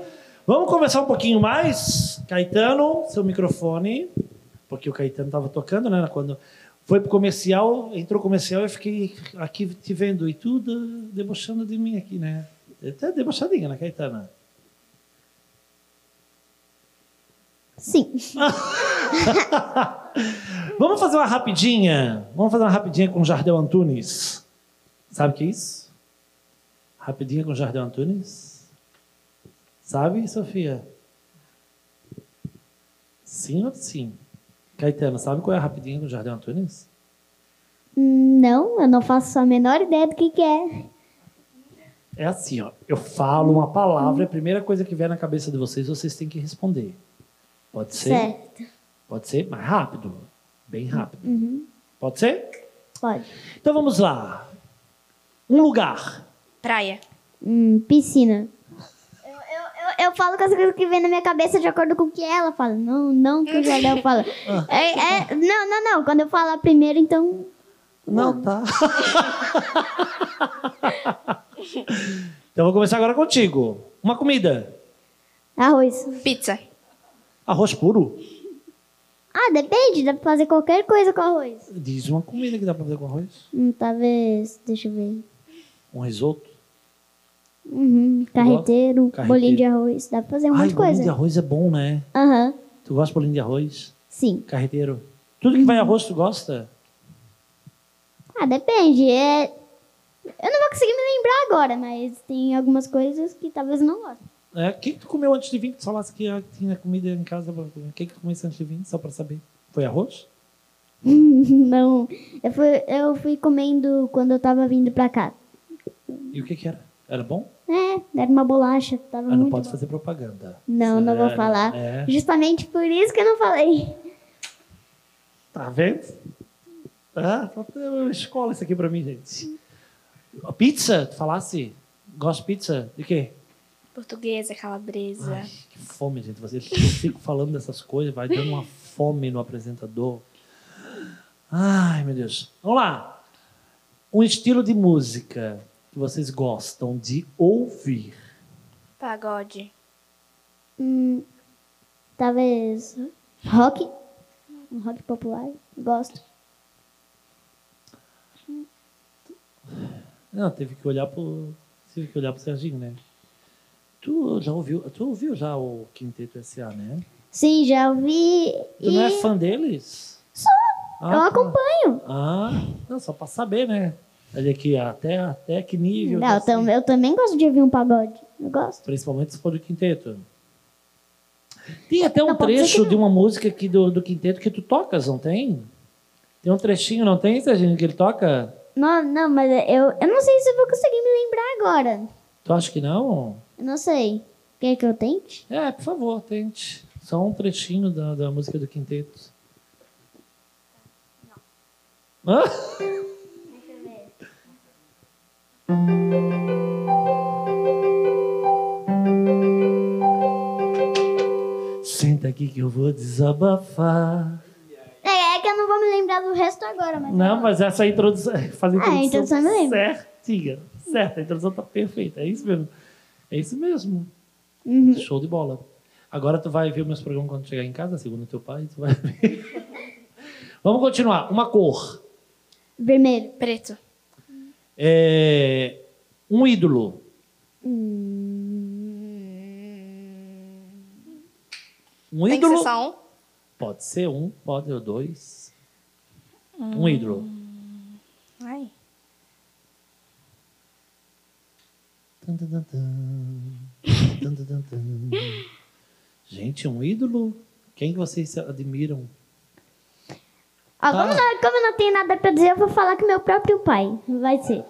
Vamos conversar um pouquinho mais? Caetano, seu microfone porque o Caetano estava tocando, né? Quando foi pro comercial, entrou comercial, eu fiquei aqui te vendo e tudo debochando de mim aqui, né? Até debochadinha, né, Caetana? Sim. Vamos fazer uma rapidinha. Vamos fazer uma rapidinha com o Jardel Antunes. Sabe o que é isso? Rapidinha com o Jardel Antunes? Sabe, Sofia? Sim ou sim? Caetano, sabe qual é a rapidinha do Jardim Antunes? Não, eu não faço a menor ideia do que, que é. É assim, ó. Eu falo uma palavra, a primeira coisa que vier na cabeça de vocês, vocês têm que responder. Pode ser? Certo. Pode ser mais rápido. Bem rápido. Uhum. Pode ser? Pode. Então vamos lá. Um lugar. Praia. Hum, piscina. Eu, eu, eu falo com as coisas que vem na minha cabeça de acordo com o que ela fala. Não, não que o Jardel fala. É, é, não, não, não. Quando eu falar primeiro, então. Não, tá. então vou começar agora contigo. Uma comida. Arroz. Pizza. Arroz puro? Ah, depende. Dá pra fazer qualquer coisa com arroz. Diz uma comida que dá pra fazer com arroz. Hum, talvez. Deixa eu ver. Um risoto? Uhum, carreteiro, Carreteiro. bolinho de arroz. Dá pra fazer um monte de bolinho coisa. de arroz é bom, né? Aham. Tu gosta de bolinho de arroz? Sim. Carreteiro? Tudo que vai arroz tu gosta? Ah, depende. É... Eu não vou conseguir me lembrar agora, mas tem algumas coisas que talvez eu não goste. É, o que, que tu comeu antes de vir? Tu falasse que tinha comida em casa. O que, que tu comeu antes de vir? Só pra saber. Foi arroz? Não. Eu fui, eu fui comendo quando eu tava vindo pra cá. E o que que era? Era bom? É, era uma bolacha. Tava Ah, não pode bom. fazer propaganda. Não, não vou falar. É. Justamente por isso que eu não falei. Tá vendo? Ah, uma escola isso aqui pra mim, gente. Pizza, tu falasse? Gosto de pizza? De quê? Portuguesa, calabresa. Ai, que fome, gente. Vocês ficam falando dessas coisas, vai dando uma fome no apresentador. Ai, meu Deus. Vamos lá. Um estilo de música que vocês gostam de ouvir. Pagode. Hum, talvez rock. Um rock popular. Gosto. Não, teve que olhar pro. Teve que olhar pro Serginho, né? Tu já ouviu, tu ouviu já o Quinteto SA, né? Sim, já ouvi. Tu não é e fã deles? Sou. Ah, eu tá. acompanho. Ah, não, só pra saber, né? Olha aqui, até, até que nível. Não, eu, você- tam- eu também gosto de ouvir um pagode. Eu gosto. Principalmente se for do quinteto. Tem até um Não, trecho de uma música aqui do, do quinteto que tu tocas, não tem? Tem um trechinho, não tem, Serginho, que ele toca? Não, não, mas eu, eu não sei se eu vou conseguir me lembrar agora. Tu acha que não? Eu não sei. Quer que eu tente? É, por favor, tente. Só um trechinho da, da música do quinteto. Hã? Senta aqui que eu vou desabafar. É, é que eu não vou me lembrar do resto agora, mas. Não, mas essa introdução. Faz a Ah, a introdução introdução eu me lembro. certinha. Certo, a introdução tá perfeita. É isso mesmo. É isso mesmo. Uhum. Show de bola. Agora tu vai ver meus programas quando chegar em casa, segundo teu pai, tu vai ver. Vamos continuar. Uma cor. Vermelho. Preto. É, Um ídolo. Um Tem que ídolo. ser só um? Pode ser um, pode ser dois. Um ídolo. Ai. Gente, um ídolo? Quem que vocês admiram? Ó, como, não, como eu não tenho nada pra dizer, eu vou falar com meu próprio pai. Vai ser.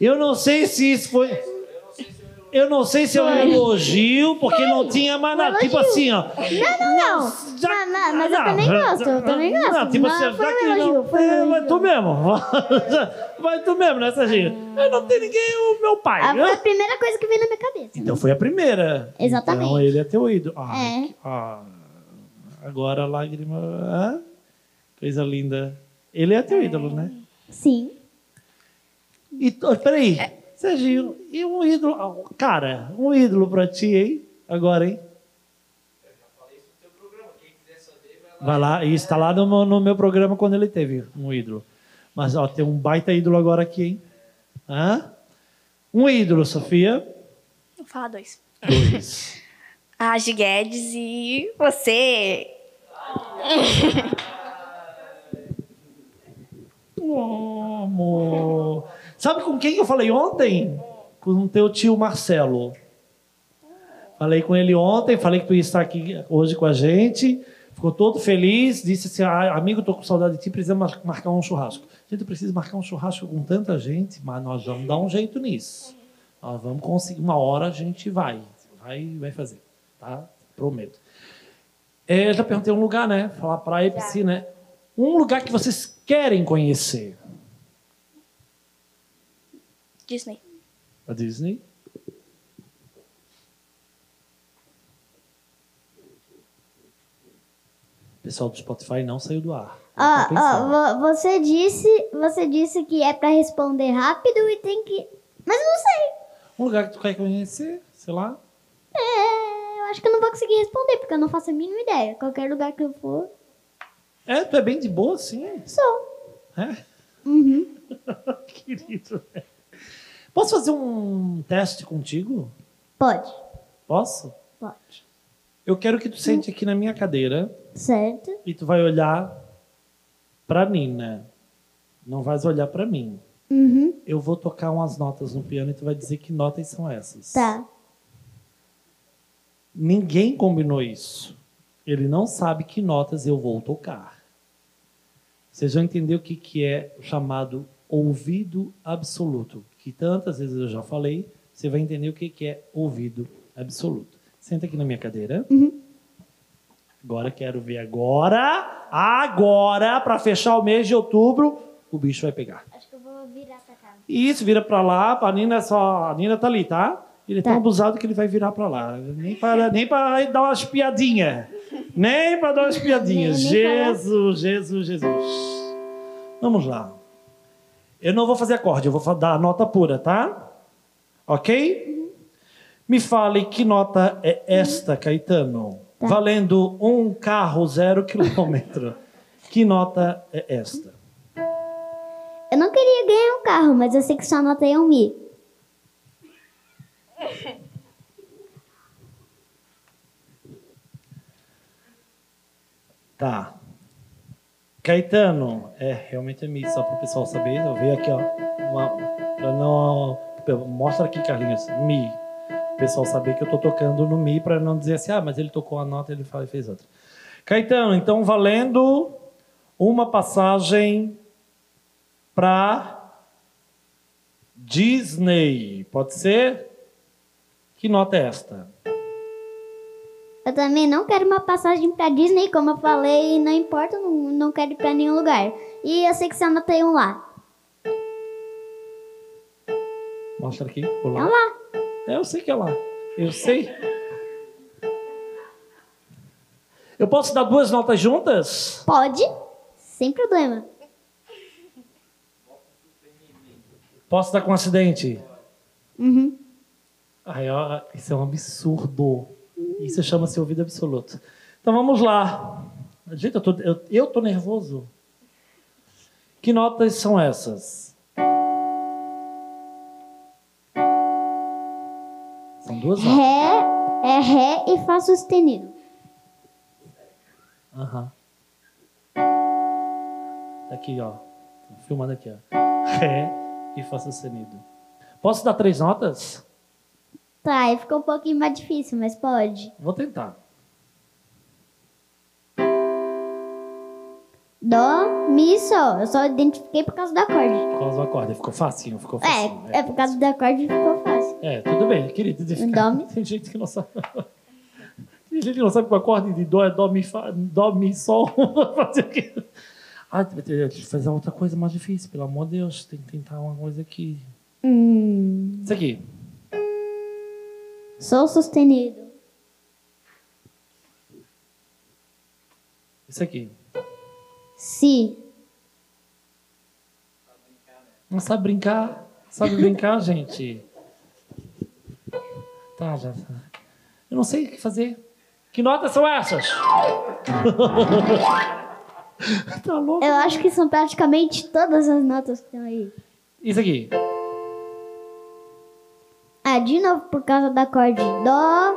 Eu não sei se isso foi. Eu não sei se é um elogio, porque não tinha mais nada. Tipo assim, ó. Não, não, não. Já- Não, não, mas eu também gosto, eu também gosto. Não, tipo assim, já que elogio, não. foi É, vai tu mesmo. Vai tu mesmo, né, Serginho? Eu não tenho ninguém, o meu pai. Ah, né? foi a primeira coisa que veio na minha cabeça. Então foi a primeira. Exatamente. Então ele é teu ídolo. Ai, É. ah, agora a lágrima. ah, coisa linda. Ele é teu ídolo, né? Sim. E, peraí, Serginho, e um ídolo. ah, Cara, um ídolo pra ti, hein? Agora, hein? Vai lá, e está lá no, meu- no meu programa quando ele teve um ídolo. Mas ó, tem um baita ídolo agora aqui, hein? Hã? Um ídolo, Sofia. Vou falar dois. Dois. A Guedes e você. Oh, amor. Sabe com quem eu falei ontem? Com o teu tio Marcelo. Falei com ele ontem, falei que tu ia estar aqui hoje com a gente. Ficou todo feliz, disse assim: ah, amigo, tô com saudade de ti, precisamos mar- marcar um churrasco. Gente, eu preciso marcar um churrasco com tanta gente, mas nós vamos dar um jeito nisso. Nós vamos conseguir, uma hora a gente vai. Vai, vai fazer, tá? Prometo. É, eu já perguntei um lugar, né? Falar praia piscina, né? Um lugar que vocês querem conhecer. Disney. A Disney. O pessoal do Spotify não saiu do ar. Ó, vo- você disse, você disse que é pra responder rápido e tem que. Mas eu não sei. Um lugar que tu quer conhecer, sei lá. É, eu acho que eu não vou conseguir responder, porque eu não faço a mínima ideia. Qualquer lugar que eu for, É, tu é bem de boa, sim. sou. É? Uhum. Querido. né? Posso fazer um teste contigo? Pode, Posso? pode. Eu quero que tu sente aqui na minha cadeira Certo? e tu vai olhar pra Nina. Não vais olhar pra mim. Uhum. Eu vou tocar umas notas no piano e tu vai dizer que notas são essas. Tá. Ninguém combinou isso. Ele não sabe que notas eu vou tocar. Vocês vão entender o que, que é o chamado ouvido absoluto, que tantas vezes eu já falei. Você vai entender o que, é ouvido absoluto. Senta aqui na minha cadeira. Agora quero ver agora, agora, para fechar o mês de outubro, o bicho vai pegar. Acho que eu vou virar pra cá. Isso, vira pra lá, a Nina só. A Nina tá ali, tá? Ele é tão abusado que ele vai virar pra lá. Nem para nem pra dar umas piadinhas. Nem pra dar umas piadinhas. Jesus, Jesus, Jesus. Vamos lá. Eu não vou fazer acorde, eu vou dar a nota pura, tá? Ok? Me fale que nota é esta, Caetano? Tá. Valendo um carro zero quilômetro. que nota é esta? Eu não queria ganhar um carro, mas eu sei que sua nota é um Mi. Tá. Caetano, é, realmente é Mi, só para o pessoal saber. Eu vi aqui, ó. Uma, não, mostra aqui, Carlinhos. Mi. O pessoal saber que eu tô tocando no Mi para não dizer assim, ah, mas ele tocou a nota ele fez outra. Caetano, então valendo uma passagem para Disney. Pode ser? Que nota é esta? Eu também não quero uma passagem pra Disney, como eu falei, não importa, não, não quero ir pra nenhum lugar. E eu sei que nota é um lá. Mostra aqui. É Olá. um lá. É, eu sei que é lá. Eu sei. Eu posso dar duas notas juntas? Pode, sem problema. Posso dar com acidente? Uhum. Ai, ó, isso é um absurdo. Isso chama-se ouvido absoluto. Então vamos lá. Gente, eu tô, eu, eu tô nervoso. Que notas são essas? São duas notas. Ré é Ré e Fá sustenido. Aham. Tá Aqui, ó. Tô filmando aqui, ó. Ré e Fá sustenido. Posso dar três notas? Tá, aí ficou um pouquinho mais difícil, mas pode. Vou tentar. Dó, Mi, Sol. Eu só identifiquei por causa do acorde. Por causa do acorde. Ficou facinho, ficou facinho. É, é por causa do acorde ficou fácil. É, tudo bem, querido. Dó, Mi. Tem gente que não sabe. Tem gente que não sabe que o acorde de Dó é Dó, Mi, Fá, Dó, Mi, Sol. Fazer o quê? Ah, tem que fazer outra coisa mais difícil, pelo amor de Deus. Tem que tentar uma coisa aqui. Hum. Isso aqui. Sol sustenido. Isso aqui. Si. Não sabe brincar? Sabe brincar, gente? Tá, já. tá. Eu não sei o que fazer. Que notas são essas? tá louco? Eu acho que são praticamente todas as notas que estão aí. Isso aqui. De novo por causa do acorde. Dó,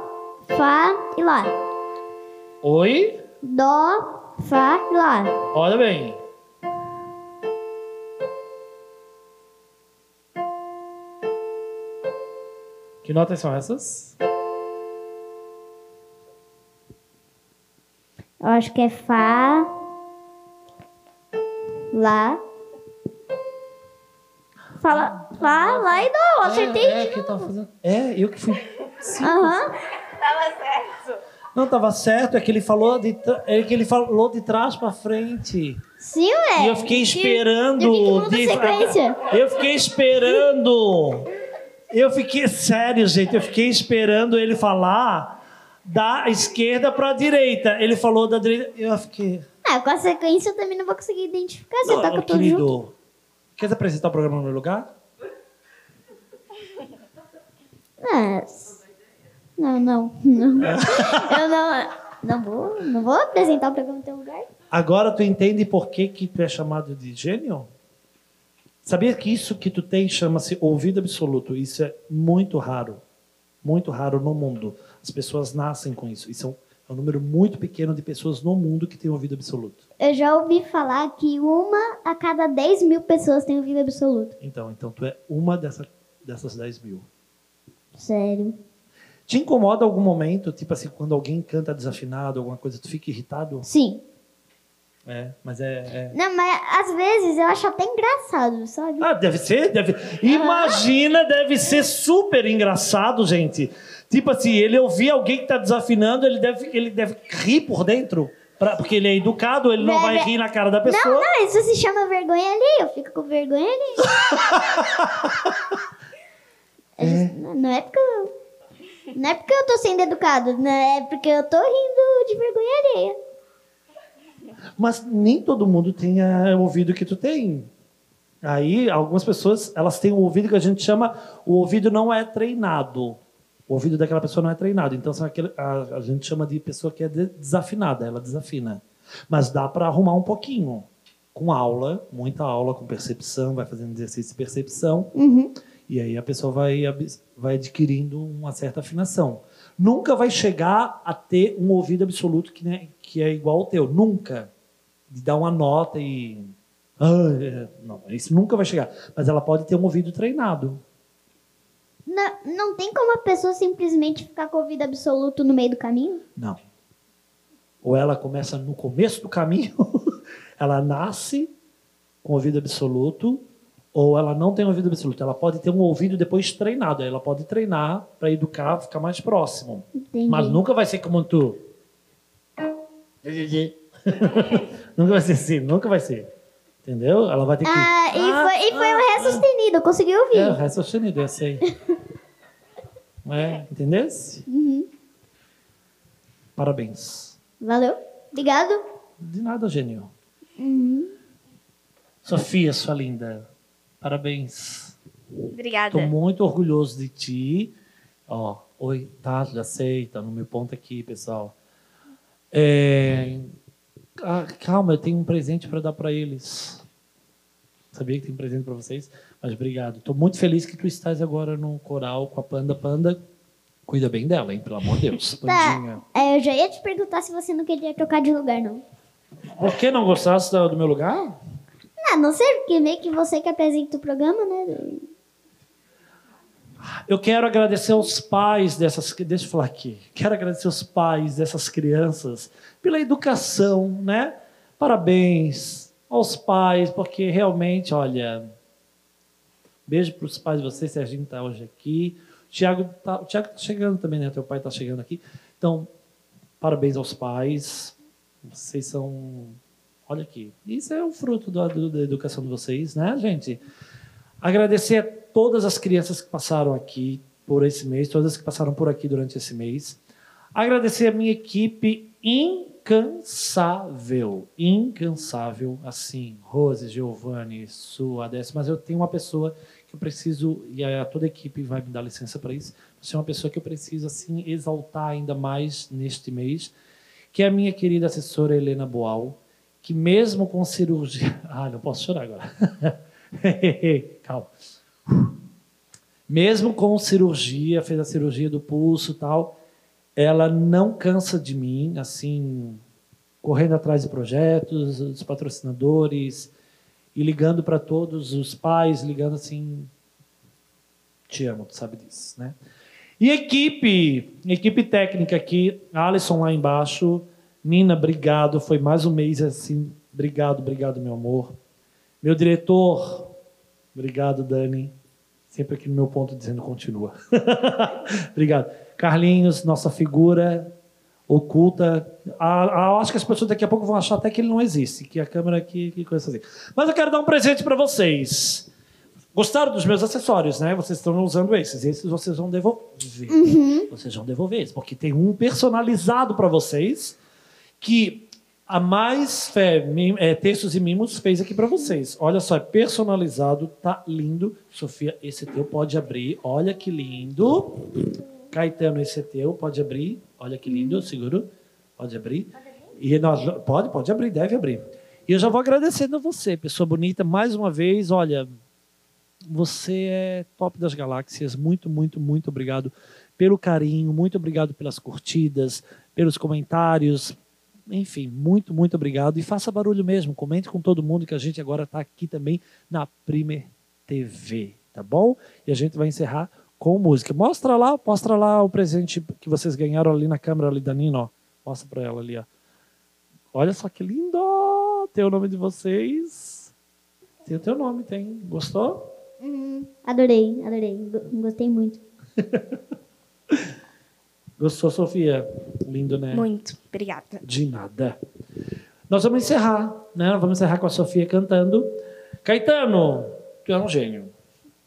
Fá e Lá. Oi? Dó, Fá e Lá. Olha bem. Que notas são essas? Eu acho que é Fá, Lá. Fala, Fá, Lá e Dó. Acertei é, é, que eu tava fazendo. É, eu que fui. Aham. Não tava certo, é que ele falou de, tra- é que ele falou de trás pra frente. Sim, ué. E eu fiquei Que- esperando. Eu que a de- sequência. Eu fiquei esperando. Eu fiquei sério, gente. Eu fiquei esperando ele falar da esquerda pra direita. Ele falou da direita. Eu fiquei. Ah, com a sequência eu também não vou conseguir identificar. Você Não, toca tudo junto. Querido. Quer apresentar o programa no meu lugar? Ah, não, não, não. eu não, não vou, não vou apresentar o programa no teu lugar. Agora tu entende por que, que tu é chamado de gênio? Sabia que isso que tu tem chama-se ouvido absoluto? Isso é muito raro. Muito raro no mundo. As pessoas nascem com isso. Isso é um, é um número muito pequeno de pessoas no mundo que tem ouvido absoluto. Eu já ouvi falar que uma a cada 10 mil pessoas tem ouvido absoluto. Então, então tu é uma dessa, dessas 10 mil. Sério. Te incomoda algum momento, tipo assim, quando alguém canta desafinado, alguma coisa, tu fica irritado? Sim. É, mas é. é- Não, mas às vezes eu acho até engraçado, sabe? Ah, deve ser, deve. Imagina, deve ser super engraçado, gente. Tipo assim, ele ouvir alguém que tá desafinando, ele deve, ele deve rir por dentro. pra- porque ele é educado, ele não vai Deve- rir na cara da pessoa. Não, não, isso se chama vergonha ali. Eu fico com vergonha ali. É just- Não é porque eu. Não é porque eu tô sendo educado, né? É porque eu tô rindo de vergonha alheia. Mas nem todo mundo tem a- o ouvido que tu tem. Aí, algumas pessoas, elas têm o ouvido que a gente chama, o ouvido não é treinado. O ouvido daquela pessoa não é treinado. Então, a, a gente chama de pessoa que é de- desafinada, ela desafina. Mas dá para arrumar um pouquinho. Com aula, muita aula, com percepção, vai fazendo exercício de percepção. Uhum. E aí a pessoa vai, vai adquirindo uma certa afinação. Nunca vai chegar a ter um ouvido absoluto que, né, que é igual ao teu. Nunca. De dar uma nota e. Ah, é. não, isso nunca vai chegar. Mas ela pode ter um ouvido treinado. Não, não tem como a pessoa simplesmente ficar com o ouvido absoluto no meio do caminho? Não. Ou ela começa no começo do caminho, ela nasce com ouvido absoluto, ou ela não tem ouvido absoluto. Ela pode ter um ouvido depois treinado. Ela pode treinar para educar, ficar mais próximo. Entendi. Mas nunca vai ser como tu. nunca vai ser assim, nunca vai ser. Entendeu? Ela vai ter que. Ah, e foi, e foi um ré sustenido, consegui ouvir. É, o resto é sustenido, esse aí. É, entendeu? Uhum. Parabéns. Valeu. Obrigado. De nada, gênio. Uhum. Sofia, sua linda. Parabéns. Obrigada. Estou muito orgulhoso de ti. Ó, oi, tá, já sei, tá no meu ponto aqui, pessoal. É, ah, calma, eu tenho um presente para dar para eles. Sabia que tem um presente para vocês? Mas obrigado. Estou muito feliz que tu estás agora no coral com a Panda. Panda, cuida bem dela, hein? Pelo amor de Deus. Tá. É, eu já ia te perguntar se você não queria trocar de lugar, não. Por que não gostasse do meu lugar? Ah, não sei, porque meio que você que apresenta o programa, né? Eu quero agradecer aos pais dessas. Deixa eu falar aqui. Quero agradecer aos pais dessas crianças pela educação, né? Parabéns aos pais, porque realmente, olha. Beijo para os pais de vocês, Serginho está hoje aqui. Tiago está tá chegando também, né? Teu pai está chegando aqui. Então, parabéns aos pais. Vocês são. Olha aqui. Isso é o fruto da, do- da educação de vocês, né, gente? Agradecer a todas as crianças que passaram aqui por esse mês, todas que passaram por aqui durante esse mês. Agradecer a minha equipe incansável, incansável, assim, Rose, Giovanni, Su, Adécio, mas eu tenho uma pessoa que eu preciso, e a toda a equipe vai me dar licença para isso, você é uma pessoa que eu preciso, assim, exaltar ainda mais neste mês, que é a minha querida assessora Helena Boal, que mesmo com cirurgia... Ah, não posso chorar agora. Calma. Mesmo com cirurgia, fez a cirurgia do pulso tal, ela não cansa de mim, assim, correndo atrás de projetos, dos patrocinadores, e ligando para todos os pais, ligando assim, te amo, tu sabe disso, né? E equipe, equipe técnica aqui, Alisson lá embaixo, Nina, obrigado, foi mais um mês assim, obrigado, obrigado, meu amor. Meu diretor, obrigado, Dani, sempre aqui no meu ponto dizendo continua. obrigado. Carlinhos, nossa figura oculta. Acho que as pessoas daqui a pouco vão achar até que ele não existe, que a câmera aqui, que coisa assim. Mas eu quero dar um presente para vocês. Gostaram dos meus acessórios, né? Vocês estão usando esses. Esses vocês vão devolver. Uhum. Vocês vão devolver esses, porque tem um personalizado para vocês que a Mais Fé é, Textos e Mimos fez aqui para vocês. Olha só, é personalizado, tá lindo. Sofia, esse teu pode abrir. Olha que lindo. Caetano, esse é teu, pode abrir. Olha que lindo, seguro. Pode abrir. E nós, pode, pode abrir, deve abrir. E eu já vou agradecendo a você, pessoa bonita, mais uma vez. Olha, você é top das galáxias. Muito, muito, muito obrigado pelo carinho, muito obrigado pelas curtidas, pelos comentários. Enfim, muito, muito obrigado. E faça barulho mesmo. Comente com todo mundo que a gente agora está aqui também na Primer TV, tá bom? E a gente vai encerrar com música. Mostra lá, mostra lá o presente que vocês ganharam ali na câmera ali da Nina, ó. Mostra para ela ali, ó. Olha só que lindo! Tem o nome de vocês. Tem o teu nome, tem. Gostou? Uhum. Adorei, adorei. Go- Gostei muito. Gostou, Sofia? Lindo, né? Muito. Obrigada. De nada. Nós vamos encerrar, né? Vamos encerrar com a Sofia cantando. Caetano, tu é um gênio.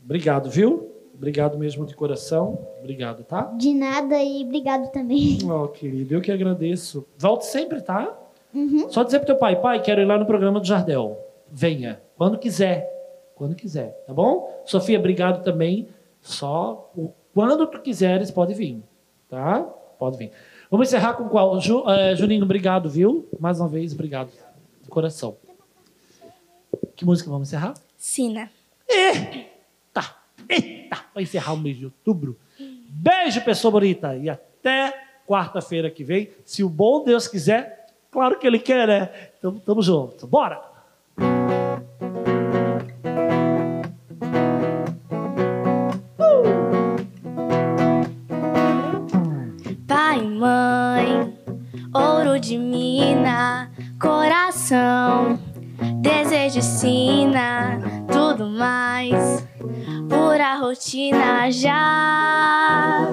Obrigado, viu? Obrigado mesmo de coração. Obrigado, tá? De nada e obrigado também. Oh, querido, eu que agradeço. Volte sempre, tá? Uhum. Só dizer pro teu pai, pai, quero ir lá no programa do Jardel. Venha, quando quiser. Quando quiser, tá bom? Sofia, obrigado também. Só o- quando tu quiseres, pode vir, tá? Pode vir. Vamos encerrar com qual? Ju, eh, Juninho, obrigado, viu? Mais uma vez, obrigado. De coração. Que música vamos encerrar? Sina. Tá. Eita! Vai encerrar o mês de outubro. Beijo, pessoa bonita. E até quarta-feira que vem. Se o bom Deus quiser, claro que Ele quer, né? Então, tamo junto. Bora! Pai e mãe, ouro de mina, coração, desejo ensina, tudo mais, pura rotina já.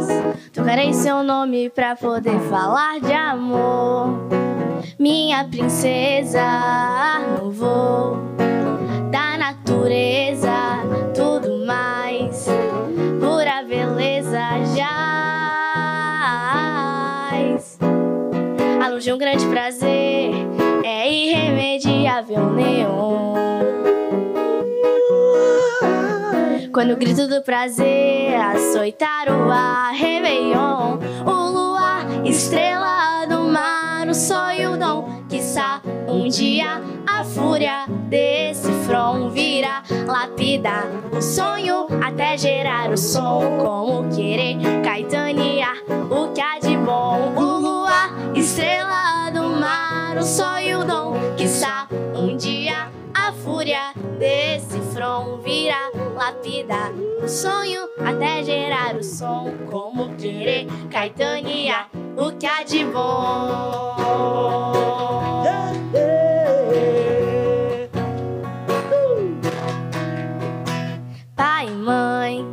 Tocarei seu nome pra poder falar de amor, minha princesa, no voo da natureza, tudo mais, pura beleza já. A luz de um grande prazer é irremediável neon. Quando o grito do prazer açoitar o ar, Réveillon, o luar, estrela do mar, o sonho, o dom, quiçá um dia a fúria desse front virá lapidar o sonho até gerar o som, como querer caetanear o que há de bom, o luar, estrela do mar, o sonho, o dom, quiçá um dia a fúria desse front virá lapidar o sonho até gerar o som, como querer caetanear o que há de bom. Pai e mãe,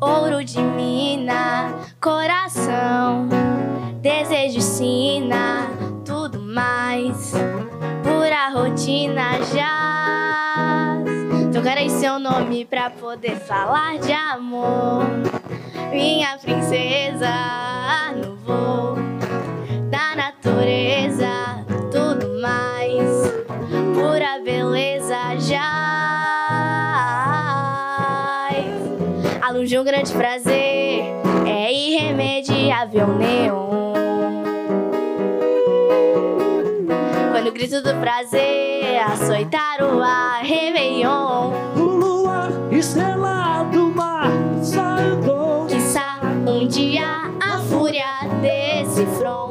ouro de mina, coração, desejo ensina, tudo mais, pura rotina já. Tocarei seu nome pra poder falar de amor, minha princesa, no voo da natureza, tudo mais, pura beleza. A luz de um grande prazer é irremediável neon. Quando o grito do prazer açoitar o ar, Réveillon, O luar, estrela do mar, sai o dom. quiçá um dia a fúria desse front